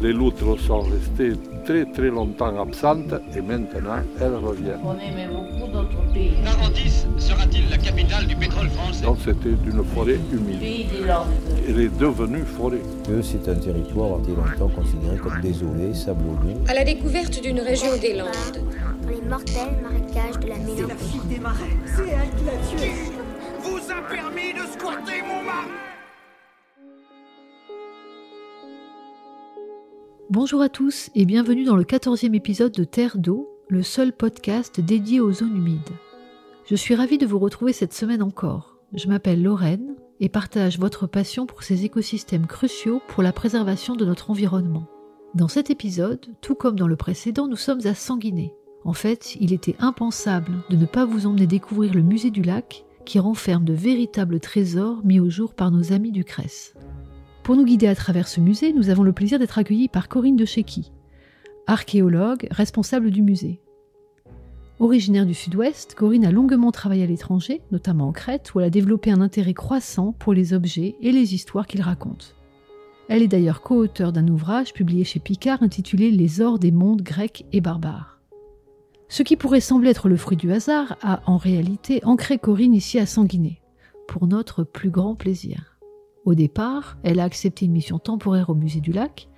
Les loutres sont restées très très longtemps absentes et maintenant elles reviennent. On aimait beaucoup notre pays. Narandis sera-t-il la capitale du pétrole français? Donc c'était une forêt humide. Pays des Landes. Elle est devenue forêt. que c'est un territoire qui été longtemps considéré comme désolé, sablonneux. À la découverte d'une région des Landes. dans les mortels marécages de la mélancolie. des marais. C'est elle qui l'a tué. Vous a permis de squatter mon marais Bonjour à tous et bienvenue dans le 14e épisode de Terre d'eau, le seul podcast dédié aux zones humides. Je suis ravie de vous retrouver cette semaine encore. Je m'appelle Lorraine et partage votre passion pour ces écosystèmes cruciaux pour la préservation de notre environnement. Dans cet épisode, tout comme dans le précédent, nous sommes à Sanguinet. En fait, il était impensable de ne pas vous emmener découvrir le musée du lac qui renferme de véritables trésors mis au jour par nos amis du CRES. Pour nous guider à travers ce musée, nous avons le plaisir d'être accueillis par Corinne de Chéqui, archéologue responsable du musée. Originaire du sud-ouest, Corinne a longuement travaillé à l'étranger, notamment en Crète, où elle a développé un intérêt croissant pour les objets et les histoires qu'ils racontent. Elle est d'ailleurs co-auteure d'un ouvrage publié chez Picard intitulé Les ors des mondes grecs et barbares. Ce qui pourrait sembler être le fruit du hasard a en réalité ancré Corinne ici à Sanguinet, pour notre plus grand plaisir. Au départ, elle a accepté une mission temporaire au musée du lac,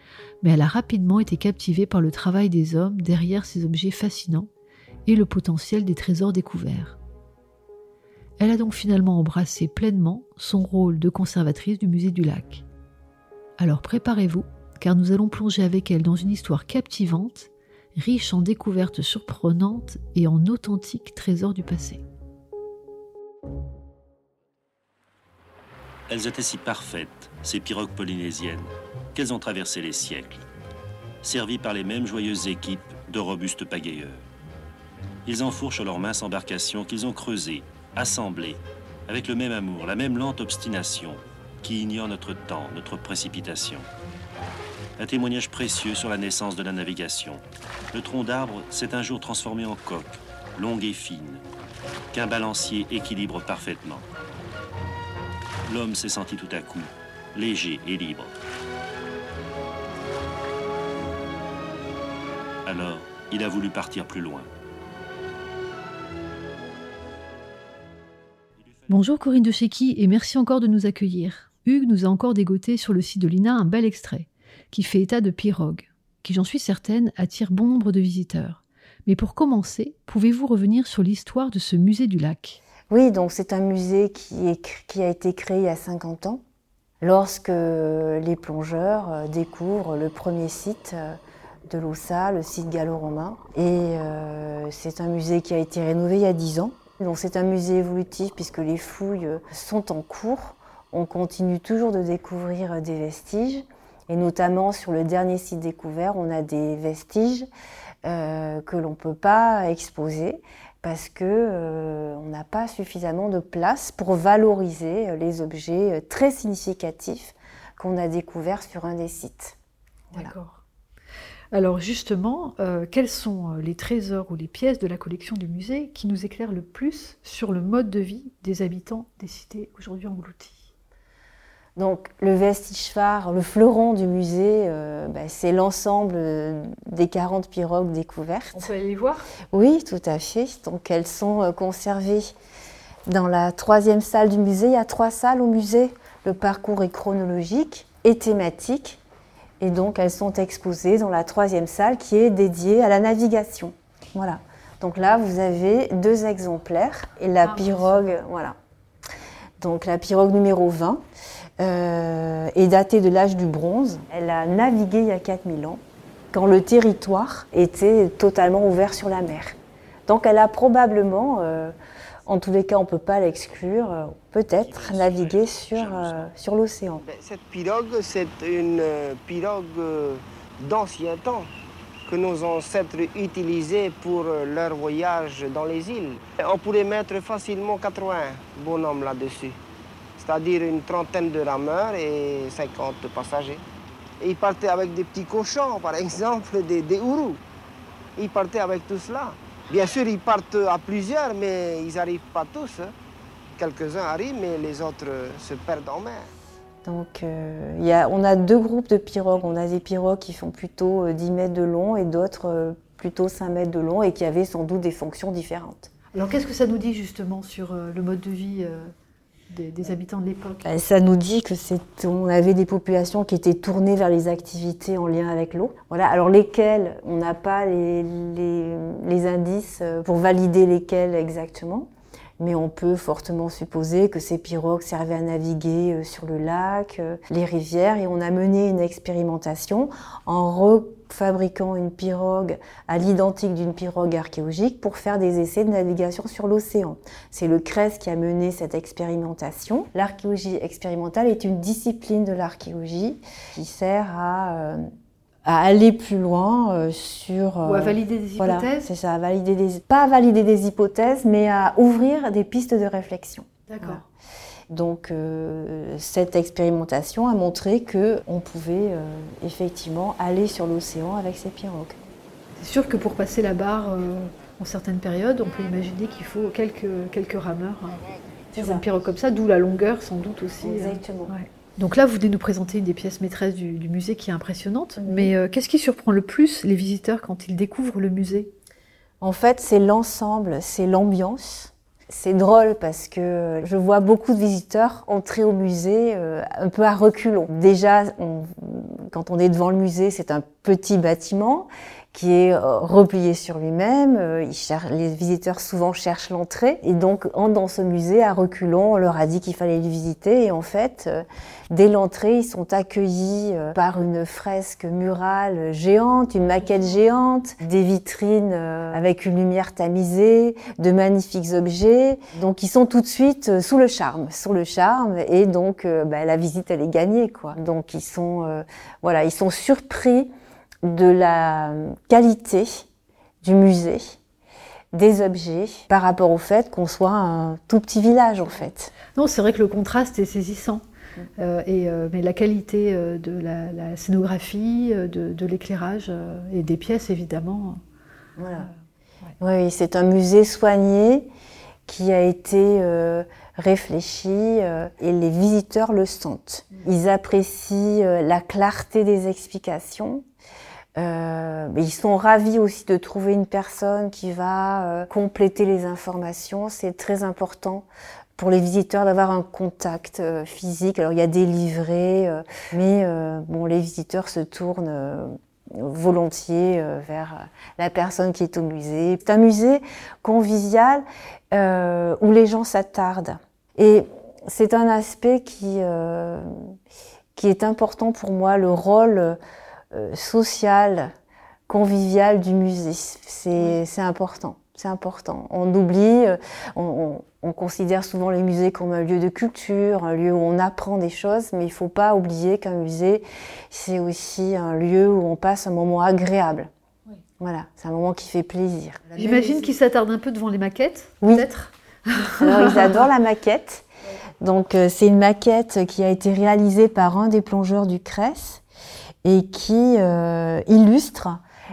mais elle a rapidement été captivée par le travail des hommes derrière ces objets fascinants et le potentiel des trésors découverts. Elle a donc finalement embrassé pleinement son rôle de conservatrice du musée du lac. Alors préparez-vous, car nous allons plonger avec elle dans une histoire captivante, riche en découvertes surprenantes et en authentiques trésors du passé. Elles étaient si parfaites, ces pirogues polynésiennes, qu'elles ont traversé les siècles, servies par les mêmes joyeuses équipes de robustes pagayeurs. Ils enfourchent leurs minces embarcations qu'ils ont creusées, assemblées, avec le même amour, la même lente obstination, qui ignore notre temps, notre précipitation. Un témoignage précieux sur la naissance de la navigation. Le tronc d'arbre s'est un jour transformé en coque, longue et fine, qu'un balancier équilibre parfaitement. L'homme s'est senti tout à coup léger et libre. Alors, il a voulu partir plus loin. Bonjour Corinne de Chéqui et merci encore de nous accueillir. Hugues nous a encore dégoté sur le site de l'INA un bel extrait qui fait état de pirogues, qui j'en suis certaine attire bon nombre de visiteurs. Mais pour commencer, pouvez-vous revenir sur l'histoire de ce musée du lac? Oui, donc c'est un musée qui, a été créé il y a 50 ans, lorsque les plongeurs euh, découvrent le premier site euh, de l'Oussa, le site gallo-romain. Et euh, c'est un musée qui a été rénové il y a 10 ans. Donc c'est un musée évolutif puisque les fouilles sont en cours. On continue toujours de découvrir des vestiges. Et notamment sur le dernier site découvert, on a des vestiges que l'on ne peut pas exposer parce qu'on euh, n'a pas suffisamment de place pour valoriser les objets très significatifs qu'on a découverts sur un des sites. D'accord. Alors justement, euh, quels sont les trésors ou les pièces de la collection du musée qui nous éclairent le plus sur le mode de vie des habitants des cités aujourd'hui englouties? Donc le vestige phare, le fleuron du musée, euh, bah, c'est l'ensemble des 40 pirogues découvertes. On peut aller les voir? Oui, tout à fait. Donc elles sont euh, conservées dans la troisième salle du musée. Il y a trois salles au musée. Le parcours est chronologique et thématique. Et donc, elles sont exposées dans la troisième salle qui est dédiée à la navigation. Voilà. Donc là, vous avez deux exemplaires et la Ah, pirogue, voilà. Donc la pirogue numéro 20 euh, est datée de l'âge du bronze. Elle a navigué il y a 4000 ans, quand le territoire était totalement ouvert sur la mer. Donc elle a probablement, euh, en tous les cas on ne peut pas l'exclure, euh, peut-être navigué sur, euh, sur l'océan. Cette pirogue, c'est une euh, pirogue euh, d'ancien temps que nos ancêtres utilisaient pour euh, leur voyage dans les îles. On pourrait mettre facilement 80 bonhommes là-dessus, c'est-à-dire une trentaine de rameurs et 50 passagers. Et ils partaient avec des petits cochons, par exemple, des, des ourous. Ils partaient avec tout cela. Bien sûr, ils partent à plusieurs, mais ils n'arrivent pas tous. hein. Quelques-uns arrivent, mais les autres euh, se perdent en mer. Donc euh, il y a, on a deux groupes de pirogues. On a des pirogues qui font plutôt euh, 10 mètres de long et d'autres euh, plutôt 5 mètres de long et qui avaient sans doute des fonctions différentes. Alors qu'est-ce que ça nous dit justement sur euh, le mode de vie euh, des, des habitants de l'époque Ben, Ça nous dit que c'est, on avait des populations qui étaient tournées vers les activités en lien avec l'eau. Voilà. Alors lesquelles, on n'a pas les, les- les indices euh, pour valider lesquelles exactement, mais on peut fortement supposer que ces pirogues servaient à naviguer euh, sur le lac, euh, les rivières, et on a mené une expérimentation en refabriquant une pirogue à l'identique d'une pirogue archéologique pour faire des essais de navigation sur l'océan. C'est le CRES qui a mené cette expérimentation. L'archéologie expérimentale est une discipline de l'archéologie qui sert à, euh, à aller plus loin euh, sur... Ou à euh, valider des voilà, hypothèses c'est ça, à valider des, pas à valider des hypothèses, mais à ouvrir des pistes de réflexion. D'accord. Voilà. Donc euh, cette expérimentation a montré que on pouvait euh, effectivement aller sur l'océan avec ces pirogues. C'est sûr que pour passer la barre euh, en certaines périodes, on peut imaginer qu'il faut quelques, quelques rameurs hein, sur ça. une pirogue comme ça, d'où la longueur sans doute aussi. euh, Exactement. ouais. Donc là, vous venez nous présenter une des pièces maîtresses du, du musée qui est impressionnante. Mais euh, qu'est-ce qui surprend le plus les visiteurs quand ils découvrent le musée? En fait, c'est l'ensemble, c'est l'ambiance. C'est drôle parce que je vois beaucoup de visiteurs entrer au musée euh, un peu à reculons. Déjà, quand on est devant le musée, c'est un petit bâtiment qui est euh, replié sur lui-même. Euh, les visiteurs souvent cherchent l'entrée et donc entrent dans ce musée à reculons. On leur a dit qu'il fallait le visiter et en fait, euh, dès l'entrée, ils sont accueillis par une fresque murale géante, une maquette géante, des vitrines avec une lumière tamisée, de magnifiques objets. Donc ils sont tout de suite sous le charme, sous le charme et donc bah, la visite elle est gagnée quoi. Donc ils sont euh, voilà, ils sont surpris de la qualité du musée, des objets par rapport au fait qu'on soit un tout petit village en fait. Non, c'est vrai que le contraste est saisissant. Euh, et, euh, mais la qualité euh, de la, la scénographie, de, de l'éclairage et des pièces, évidemment. Voilà. Oui, oui, c'est un musée soigné qui a été réfléchi et les visiteurs le sentent. Ils apprécient la clarté des explications. Euh, ils sont ravis aussi de trouver une personne qui va euh, compléter les informations. C'est très important pour les visiteurs d'avoir un contact euh, physique. Alors il y a des livrets, euh, mais bon, les visiteurs se tournent volontiers vers la personne qui est au musée. C'est un musée convivial euh, où les gens s'attardent. Et c'est un aspect qui, euh, qui est important pour moi, le rôle euh, social, convivial du musée. C'est important. C'est important. On oublie, euh, on, on- on considère souvent les musées comme un lieu de culture, un lieu où on apprend des choses, mais il ne faut pas oublier qu'un musée, c'est aussi un lieu où on passe un moment agréable. Voilà, c'est un moment qui fait plaisir. J'imagine qu'ils s'attardent un peu devant les maquettes, Oui. peut-être Alors, ils adorent la maquette. Donc, euh, c'est une maquette qui a été réalisée par un des plongeurs du CRES et qui euh, illustre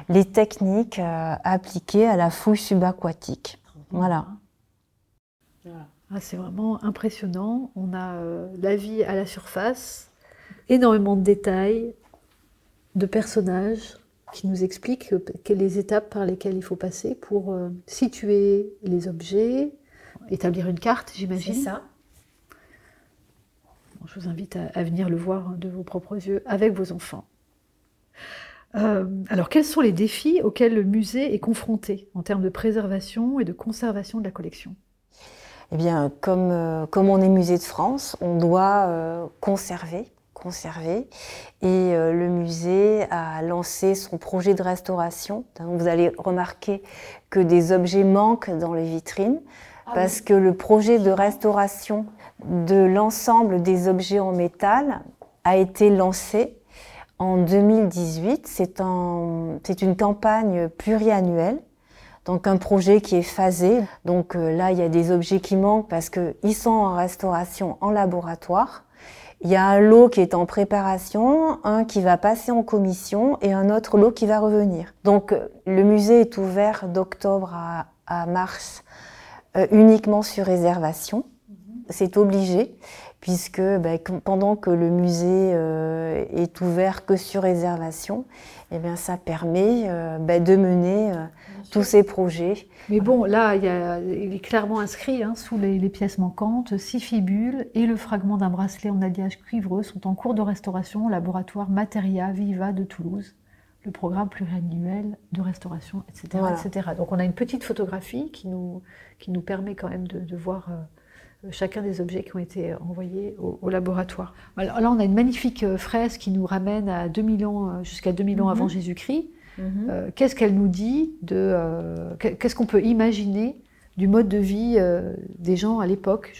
les techniques euh, appliquées à la fouille subaquatique. Voilà. Ah, c'est vraiment impressionnant. On a euh, la vie à la surface, énormément de détails, de personnages qui nous expliquent les étapes par lesquelles il faut passer pour euh, situer les objets, établir une carte, j'imagine. C'est ça. je vous invite à, venir le voir de vos propres yeux avec vos enfants. Euh, alors, quels sont les défis auxquels le musée est confronté en termes de préservation et de conservation de la collection? Eh bien, comme, euh, comme on est musée de France, on doit euh, conserver, conserver. Et le musée a lancé son projet de restauration. vous allez remarquer que des objets manquent dans les vitrines ah parce que le projet de restauration de l'ensemble des objets en métal a été lancé en 2018. C'est une campagne pluriannuelle, donc un projet qui est phasé. Donc euh, là, il y a des objets qui manquent parce qu'ils sont en restauration en laboratoire. Il y a un lot qui est en préparation, un qui va passer en commission et un autre lot qui va revenir. Donc euh, le musée est ouvert d'octobre à, mars euh, uniquement sur réservation. C'est obligé puisque ben, pendant que le musée euh, est ouvert que sur réservation, eh bien, ça permet euh, ben, de mener euh, tous ces projets. Mais bon, là, il, est clairement inscrit hein, sous les, pièces manquantes, six fibules et le fragment d'un bracelet en alliage cuivreux sont en cours de restauration au laboratoire Materia Viva de Toulouse le programme pluriannuel de restauration, etc., etc. Donc on a une petite photographie qui nous, qui nous permet quand même de, voir chacun des objets qui ont été envoyés au, laboratoire. Alors là, on a une magnifique euh, fresque qui nous ramène à 2000 ans, euh, jusqu'à 2000 ans avant mhm. Jésus-Christ. Mhm. Euh, qu'est-ce qu'elle nous dit de qu'est-ce qu'on peut imaginer du mode de vie des gens à l'époque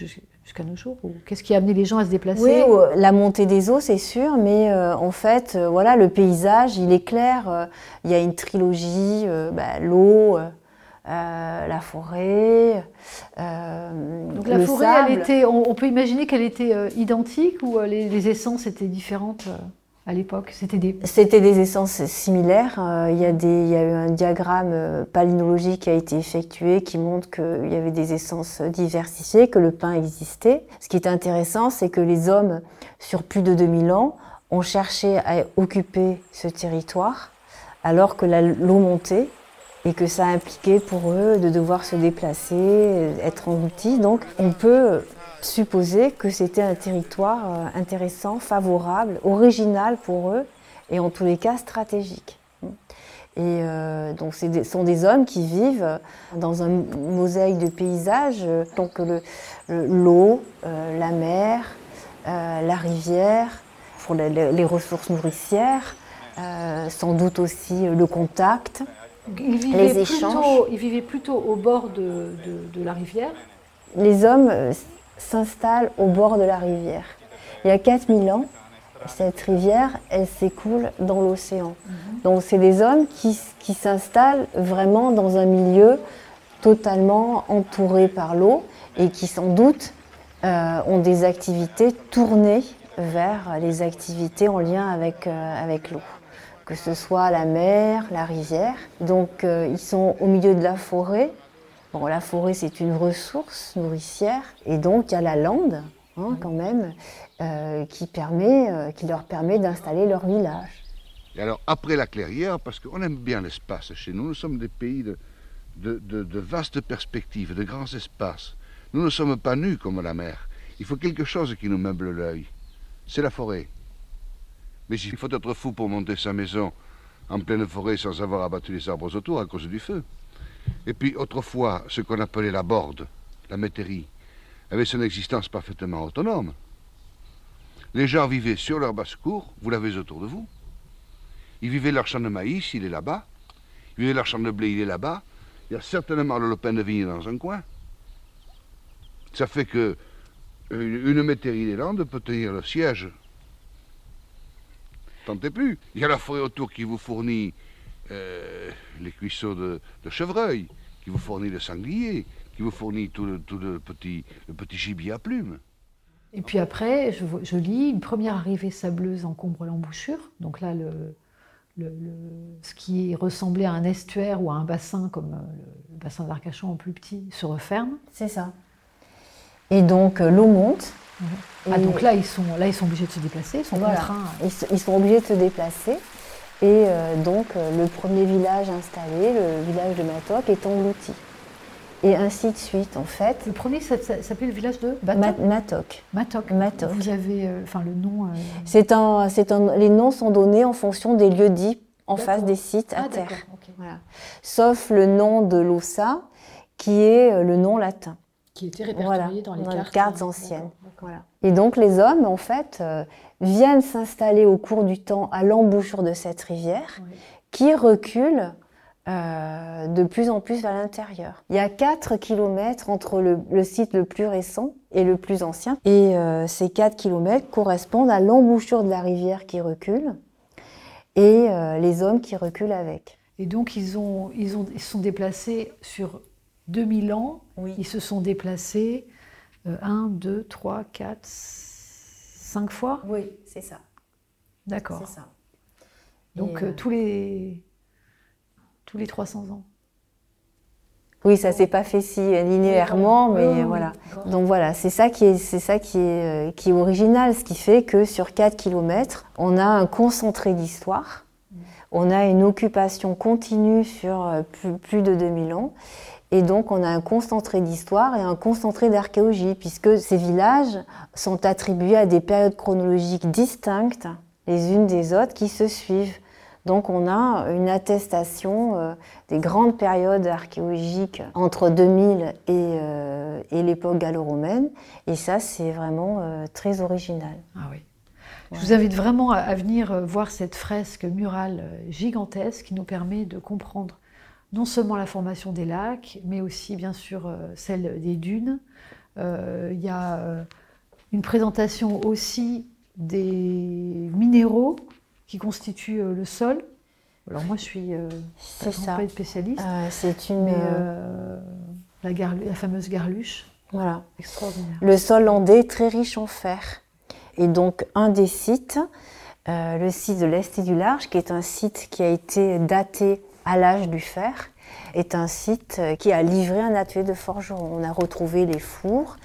jusqu'à nos jours Qu'est-ce qui a amené les gens à se déplacer? Oui, la montée des eaux, c'est sûr, mais en fait, voilà, le paysage, il est clair. Il y a une trilogie, bah, l'eau, euh, la forêt. Euh, Donc la forêt, elle était, on, peut imaginer qu'elle était euh, identique ou les, essences étaient différentes à l'époque? C'était des... C'était des essences similaires. il, y a des, il y a eu un diagramme palynologique qui a été effectué qui montre qu'il y avait des essences diversifiées, que le pain existait. Ce qui est intéressant, c'est que les hommes, sur plus de 2000 ans, ont cherché à occuper ce territoire alors que l'eau montait et que ça impliquait pour eux de devoir se déplacer, être en outil. Donc on peut supposer que c'était un territoire euh, intéressant, favorable, original pour eux et en tous les cas stratégique. Et euh, donc ce sont des hommes qui vivent dans un mosaïque de paysages, donc l'eau, euh, la mer, la rivière, pour les ressources nourricières, sans doute aussi le contact, il les échanges. ils vivaient plutôt au bord de, la rivière Les hommes euh, s'installent au bord de la rivière. Il y a 4000 ans, cette rivière, elle s'écoule dans l'océan. Mhm. Donc c'est des hommes qui, s'installent vraiment dans un milieu totalement entouré par l'eau et qui sans doute euh, ont des activités tournées vers les activités en lien avec, euh, avec l'eau que ce soit la mer, la rivière. Donc euh, ils sont au milieu de la forêt. Bon, la forêt c'est une ressource nourricière et donc il y a la lande hein, quand même euh, qui, permet, euh, leur permet d'installer leur village. Et alors après la clairière, parce qu'on aime bien l'espace chez nous, nous sommes des pays de, de, de vastes perspectives, de grands espaces. Nous ne sommes pas nus comme la mer. Il faut quelque chose qui nous meuble l'œil. C'est la forêt. Mais il faut être fou pour monter sa maison en pleine forêt sans avoir abattu les arbres autour à cause du feu. Et puis autrefois, ce qu'on appelait la borde, la métairie, avait son existence parfaitement autonome. Les gens vivaient sur leur basse-cour, vous l'avez autour de vous. Ils vivaient leur champ de maïs, il est là-bas. Ils vivaient leur champ de blé, il est là-bas. Il y a certainement le lopin de vigne dans un coin. Ça fait que une, métairie des Landes peut tenir le siège tentez plus. Il y a la forêt autour qui vous fournit euh, les cuisseaux de, chevreuil, qui vous fournit le sanglier, qui vous fournit tout le, tout le, petit, le petit gibier à plumes. Et puis après, je, lis une première arrivée sableuse encombre l'embouchure. Donc là, le, le, ce qui ressemblait à un estuaire ou à un bassin, comme euh, le bassin d'Arcachon en plus petit, se referme. C'est ça. Et donc euh, l'eau monte, ah, donc là ils, sont, là, ils sont obligés de se déplacer, ils sont Ils, sont obligés de se déplacer. Et euh, donc, euh, le premier village installé, le village de Matoc, est englouti. et ainsi de suite en fait. Le premier s'appelait le village de Batok. Matok. Matok. Matok. Vous avez, euh, enfin le nom. euh, C'est un, c'est un, les noms sont donnés en fonction des lieux dits en face des sites à Ah, terre. ok. Voilà. Sauf le nom de l'Ossa, qui est le nom latin. Qui était répertorié dans les cartes. anciennes. Voilà. Et donc les hommes, en fait, euh, viennent s'installer au cours du temps à l'embouchure de cette rivière, qui recule euh, de plus en plus vers l'intérieur. Il y a 4 kilomètres entre le, le site le plus récent et le plus ancien. Et euh, ces 4 kilomètres correspondent à l'embouchure de la rivière qui recule et euh, les hommes qui reculent avec. Et donc ils ont, ils ont, ils se sont déplacés sur 2000 ans. Oui. Ils se sont déplacés 1, 2, 3, 4, 5 fois. Oui, c'est ça. D'accord. C'est ça. Donc euh, euh, tous les tous les 300 ans. Oui, ça s'est pas fait si linéairement, Oui, mais voilà. Donc voilà, c'est ça qui est, c'est ça qui est, euh, qui est original, ce qui fait que sur 4 km, on a un concentré d'histoire, on a une occupation continue sur euh, plus, plus de 2000 ans, et donc on a un concentré d'histoire et un concentré d'archéologie, puisque ces villages sont attribués à des périodes chronologiques distinctes, les unes des autres, qui se suivent. Donc on a une attestation euh, des grandes périodes archéologiques entre 2000 et, euh, et l'époque gallo-romaine. Et ça, c'est vraiment euh, très original. Ah oui. Je vous invite vraiment à, venir voir cette fresque murale gigantesque qui nous permet de comprendre non seulement la formation des lacs, mais aussi bien sûr euh, celle des dunes. Euh, Il y a euh, une présentation aussi des minéraux qui constituent le sol. Alors moi je suis euh, ça. pas spécialiste, Euh, c'est une. mais euh, la, garlu- la fameuse garluche, voilà. extraordinaire. Le sol landais est très riche en fer. Et donc, un des sites, le site de l'Est et du Large, qui est un site qui a été daté à l'âge du fer, est un site euh, qui a livré un atelier de forgeron. On a retrouvé les fours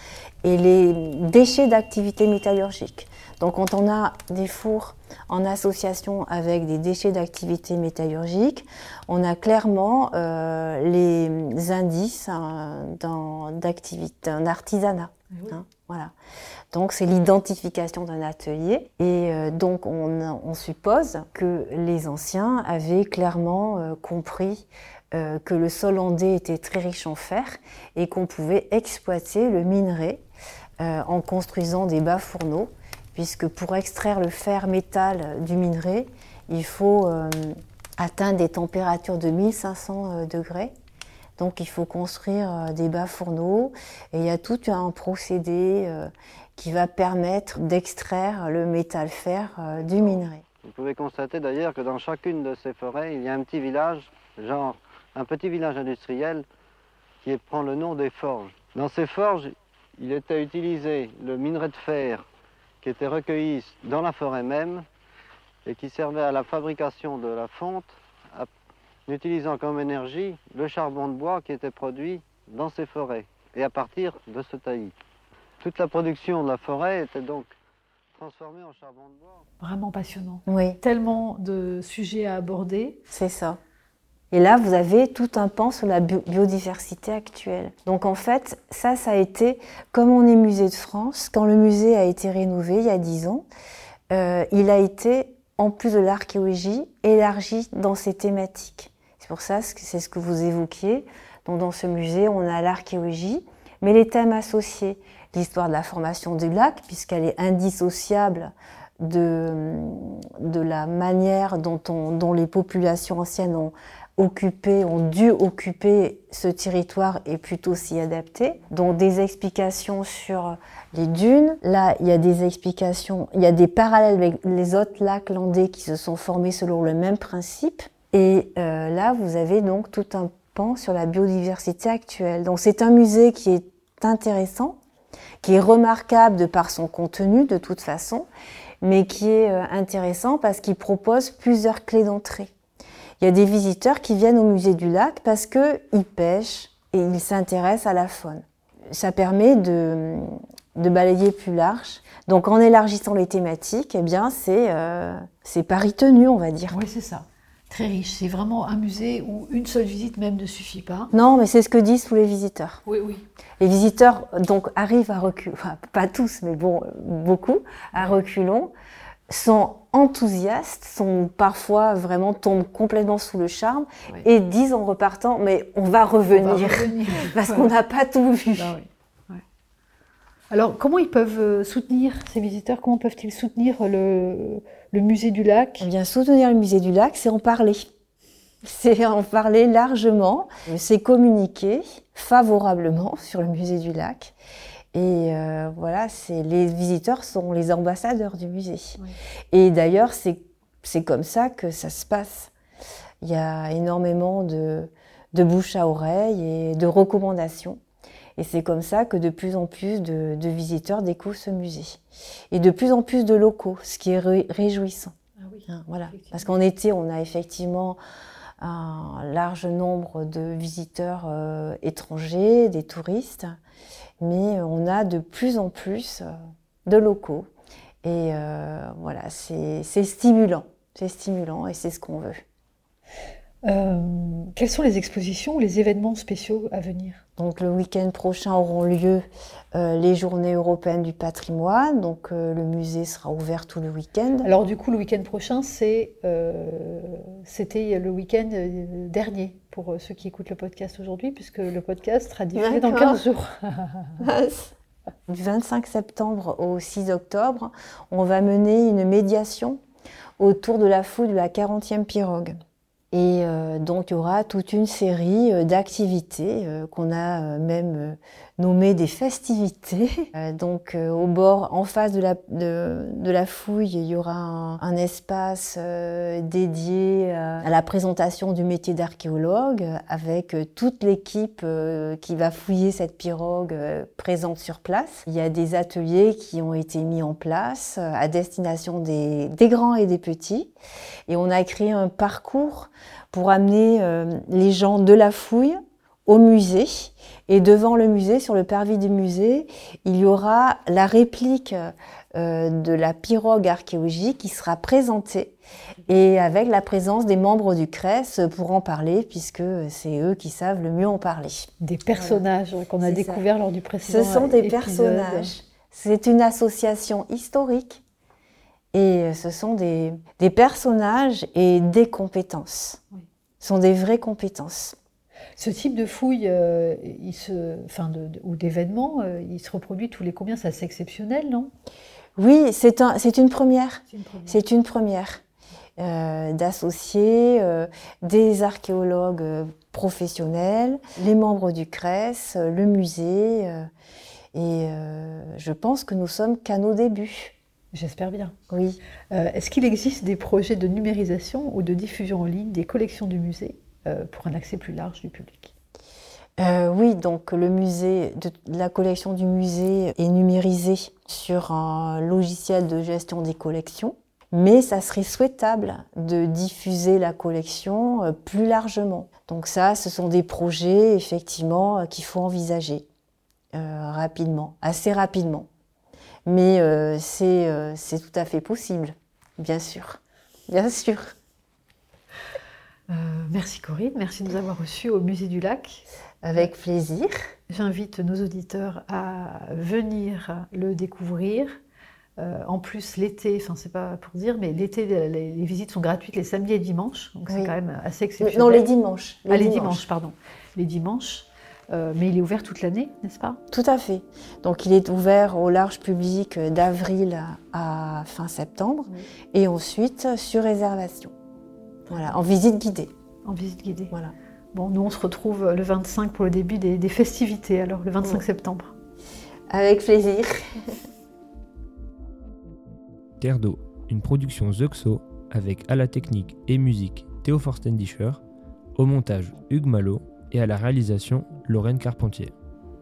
et les déchets d'activités métallurgiques. Donc, quand on a des fours en association avec des déchets d'activités métallurgiques, on a clairement euh, les indices hein, d'activité, d'un artisanat. hein, Donc c'est l'identification d'un atelier et euh, donc on, suppose que les anciens avaient clairement euh, compris euh, que le sol landais était très riche en fer et qu'on pouvait exploiter le minerai en construisant des bas fourneaux puisque pour extraire le fer métal du minerai, il faut atteindre des températures de 1500 euh, degrés. Donc il faut construire euh, des bas fourneaux et il y a tout un procédé euh, qui va permettre d'extraire le métal fer euh, du minerai. Vous pouvez constater d'ailleurs que dans chacune de ces forêts, il y a un petit village, genre un petit village industriel, qui prend le nom des forges. Dans ces forges, il était utilisé le minerai de fer qui était recueilli dans la forêt même et qui servait à la fabrication de la fonte, en utilisant comme énergie le charbon de bois qui était produit dans ces forêts et à partir de ce taillis. Toute la production de la forêt était donc transformée en charbon de bois. Vraiment passionnant. Oui, Tellement de sujets à aborder. c'est ça. Et là, vous avez tout un pan sur la bio- biodiversité actuelle. Donc en fait, ça, ça a été, comme on est musée de France, quand le musée a été rénové il y a 10 ans, euh, il a été, en plus de l'archéologie, élargi dans ses thématiques. C'est pour ça que c'est ce que vous évoquiez. Donc dans ce musée, on a l'archéologie, mais les thèmes associés, l'histoire de la formation du lac, puisqu'elle est indissociable de, de la manière dont, on- dont les populations anciennes ont occupé, ont dû occuper ce territoire et plutôt s'y adapter. Donc des explications sur les dunes. Là, il y a des explications, il y a des parallèles avec les autres lacs landais qui se sont formés selon le même principe. Et euh, là, vous avez donc tout un pan sur la biodiversité actuelle. Donc c'est un musée qui est intéressant, qui est remarquable de par son contenu de toute façon, mais qui est euh, intéressant parce qu'il propose plusieurs clés d'entrée. Il y a des visiteurs qui viennent au musée du lac parce qu'ils pêchent et ils s'intéressent à la faune. Ça permet de, de balayer plus large. Donc en élargissant les thématiques, eh bien c'est euh, c'est pari tenu, on va dire. Oui, c'est ça. Très riche. C'est vraiment un musée où une seule visite même ne suffit pas. Non, mais c'est ce que disent tous les visiteurs. Oui, oui. Les visiteurs donc arrivent à reculons, enfin pas tous, mais bon, beaucoup, à reculons, sont enthousiastes, sont parfois vraiment tombent complètement sous le charme Oui. et disent en repartant, mais on va revenir, On va revenir. parce Ouais. qu'on n'a pas tout vu. Bah oui. Alors, comment ils peuvent euh, soutenir ces visiteurs Comment peuvent-ils soutenir le, le musée du lac Eh bien, soutenir le musée du lac, c'est en parler. C'est en parler largement, c'est communiquer favorablement sur le musée du lac. Et euh, voilà, c'est les visiteurs sont les ambassadeurs du musée. Oui. Et d'ailleurs, c'est c'est comme ça que ça se passe. Il y a énormément de, de bouche à oreille et de recommandations. Et c'est comme ça que de plus en plus de, de visiteurs découvrent ce musée. Et de plus en plus de locaux, ce qui est ré- réjouissant. Ah oui. Hein, voilà. Parce qu'en été, on a effectivement un large nombre de visiteurs euh, étrangers, des touristes, mais on a de plus en plus euh, de locaux. Et euh, voilà, c'est stimulant. C'est stimulant et c'est ce qu'on veut. Euh, quelles sont les expositions ou les événements spéciaux à venir? Donc le week-end prochain auront lieu euh, les journées européennes du patrimoine. Donc euh, le musée sera ouvert tout le week-end. Alors du coup, le week-end prochain, c'est, c'était le week-end dernier pour ceux qui écoutent le podcast aujourd'hui, puisque le podcast sera diffusé dans D'accord. 15 jours. Du 25 septembre au 6 octobre, on va mener une médiation autour de la fouille de la 40e pirogue. Et euh, donc il y aura toute une série euh, d'activités euh, qu'on a même nommées des festivités. Euh, donc euh, au bord, en face de la, de, la fouille, il y aura un, espace euh, dédié à la présentation du métier d'archéologue avec toute l'équipe qui va fouiller cette pirogue présente sur place. Il y a des ateliers qui ont été mis en place à destination des, des grands et des petits. Et on a créé un parcours pour amener les gens de la fouille au musée. Et devant le musée, sur le parvis du musée, il y aura la réplique euh, de la pirogue archéologique qui sera présentée et avec la présence des membres du CRES pour en parler, puisque c'est eux qui savent le mieux en parler. Des personnages qu'on a découverts lors du précédent Ce sont des épisode. personnages. C'est une association historique et ce sont des, des personnages et des compétences. Oui. Ce sont des vraies compétences. Ce type de fouille euh, il se, enfin de, de- ou d'événement, euh, il se reproduit tous les combien? C'est assez exceptionnel, non? Oui, c'est un, c'est une première. C'est une première. Euh, d'associer des archéologues professionnels, les membres du CRES, le musée. et je pense que nous sommes qu'à nos débuts. J'espère bien. Oui. Euh, Est-ce qu'il existe des projets de numérisation ou de diffusion en ligne des collections du musée? Pour un accès plus large du public Euh, oui, donc le musée, la collection du musée est numérisée sur un logiciel de gestion des collections, mais ça serait souhaitable de diffuser la collection euh, plus largement. Donc ça, ce sont des projets effectivement euh, qu'il faut envisager euh, rapidement, assez rapidement. Mais euh, euh, c'est tout à fait possible, bien sûr, bien sûr. Euh, Merci Corinne, merci de nous avoir reçus au musée du lac. Avec plaisir. J'invite nos auditeurs à venir le découvrir. Euh, en plus, l'été, enfin c'est pas pour dire, mais l'été, les, les visites sont gratuites les samedis et dimanches, donc c'est quand même assez exceptionnel. Non, les dimanches. ah, les dimanches, pardon. Les dimanches. Euh, mais il est ouvert toute l'année, n'est-ce pas? Tout à fait. Donc il est ouvert au large public d'avril à fin septembre et ensuite sur réservation. Voilà, en visite guidée. En visite guidée. Voilà. Bon, nous on se retrouve le 25 pour le début des, des festivités, alors le 25 Ouais. septembre. Avec plaisir. Terre d'eau, une production Zuxo avec à la technique et musique Théo Forstendischer, au montage Hugues Malo et à la réalisation Lorraine Carpentier.